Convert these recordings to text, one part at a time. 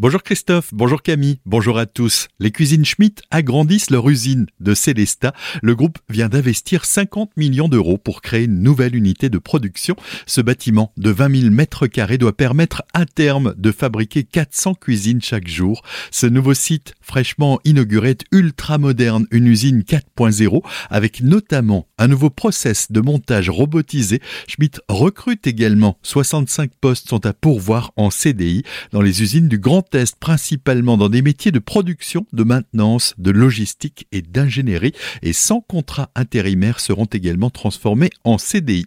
Bonjour Christophe, bonjour Camille, bonjour à tous. Les cuisines Schmitt agrandissent leur usine de Célesta. Le groupe vient d'investir 50 millions d'euros pour créer une nouvelle unité de production. Ce bâtiment de 20 000 mètres carrés doit permettre à terme de fabriquer 400 cuisines chaque jour. Ce nouveau site fraîchement inauguré est ultra moderne, une usine 4.0 avec notamment un nouveau process de montage robotisé. Schmitt recrute également 65 postes sont à pourvoir en CDI dans les usines du Grand Principalement dans des métiers de production, de maintenance, de logistique et d'ingénierie, et 100 contrats intérimaires seront également transformés en CDI.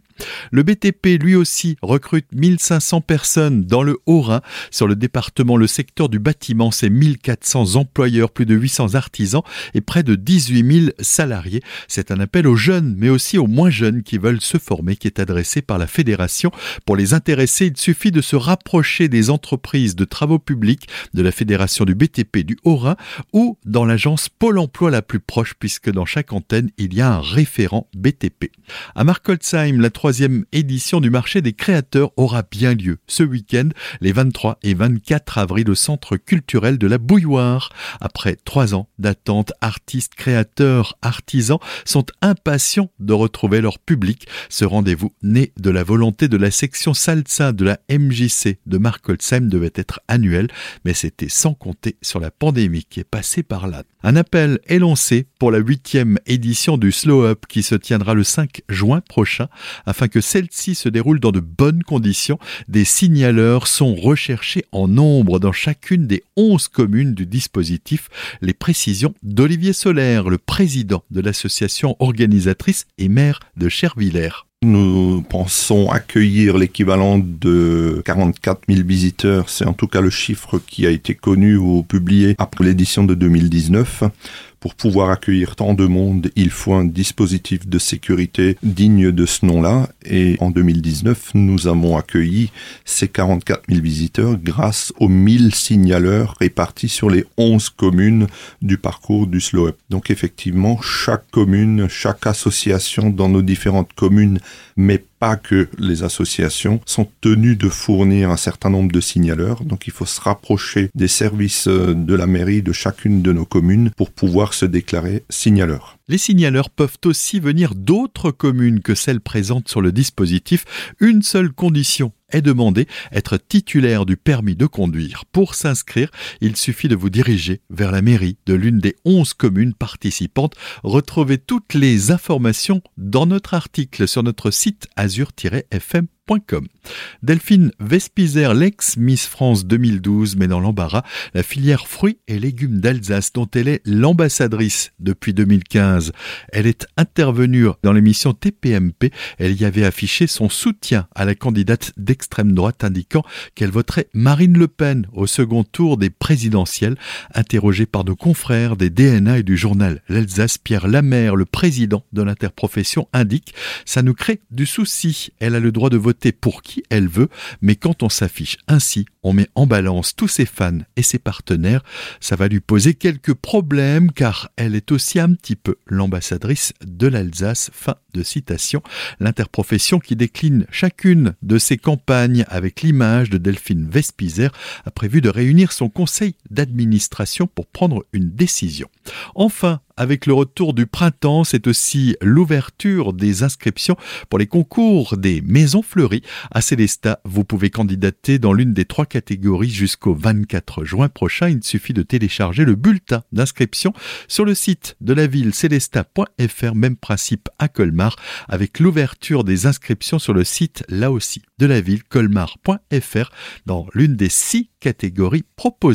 Le BTP, lui aussi, recrute 1500 personnes dans le Haut-Rhin. Sur le département, le secteur du bâtiment, c'est 1400 employeurs, plus de 800 artisans et près de 18 000 salariés. C'est un appel aux jeunes, mais aussi aux moins jeunes qui veulent se former, qui est adressé par la Fédération. Pour les intéresser, il suffit de se rapprocher des entreprises de travaux publics de la Fédération du BTP du Haut-Rhin ou dans l'agence Pôle emploi la plus proche puisque dans chaque antenne, il y a un référent BTP. À Markolsheim, la troisième édition du marché des créateurs aura bien lieu ce week-end, les 23 et 24 avril au centre culturel de la Bouilloire. Après trois ans d'attente, artistes, créateurs, artisans sont impatients de retrouver leur public. Ce rendez-vous né de la volonté de la section salsa de la MJC de Markolsheim devait être annuel mais c'était sans compter sur la pandémie qui est passée par là. Un appel est lancé pour la huitième édition du Slow Up qui se tiendra le 5 juin prochain afin que celle-ci se déroule dans de bonnes conditions. Des signaleurs sont recherchés en nombre dans chacune des 11 communes du dispositif. Les précisions d'Olivier Solaire, le président de l'association organisatrice et maire de Chervillers. Nous pensons accueillir l'équivalent de 44 000 visiteurs. C'est en tout cas le chiffre qui a été connu ou publié après l'édition de 2019. Pour pouvoir accueillir tant de monde, il faut un dispositif de sécurité digne de ce nom-là. Et en 2019, nous avons accueilli ces 44 000 visiteurs grâce aux 1000 signaleurs répartis sur les 11 communes du parcours du Slow Up. Donc effectivement, chaque commune, chaque association dans nos différentes communes, mais pas que les associations sont tenues de fournir un certain nombre de signaleurs. Donc il faut se rapprocher des services euh, de la mairie de chacune de nos communes pour pouvoir se déclarer signaleur. Les signaleurs peuvent aussi venir d'autres communes que celles présentes sur le dispositif. Une seule condition est demandée, être titulaire du permis de conduire. Pour s'inscrire, il suffit de vous diriger vers la mairie de l'une des 11 communes participantes. Retrouvez toutes les informations dans notre article sur notre site azur-fm Delphine Vespizer, l'ex-Miss France 2012, met dans l'embarras la filière fruits et légumes d'Alsace dont elle est l'ambassadrice depuis 2015. Elle est intervenue dans l'émission TPMP. Elle y avait affiché son soutien à la candidate d'extrême droite indiquant qu'elle voterait Marine Le Pen au second tour des présidentielles. Interrogée par nos confrères des DNA et du journal L'Alsace, Pierre Lamère, le président de l'interprofession, indique ça nous crée du souci. Elle a le droit de voter pour qui elle veut, mais quand on s'affiche ainsi, on met en balance tous ses fans et ses partenaires, ça va lui poser quelques problèmes car elle est aussi un petit peu l'ambassadrice de l'Alsace. Fin de citation. L'interprofession qui décline chacune de ses campagnes avec l'image de Delphine Vespizer a prévu de réunir son conseil d'administration pour prendre une décision. Enfin, avec le retour du printemps, c'est aussi l'ouverture des inscriptions pour les concours des maisons fleuries. À Célesta, vous pouvez candidater dans l'une des trois catégories jusqu'au 24 juin prochain. Il suffit de télécharger le bulletin d'inscription sur le site de la ville célesta.fr, même principe à Colmar, avec l'ouverture des inscriptions sur le site là aussi de la ville colmar.fr dans l'une des six catégories proposées.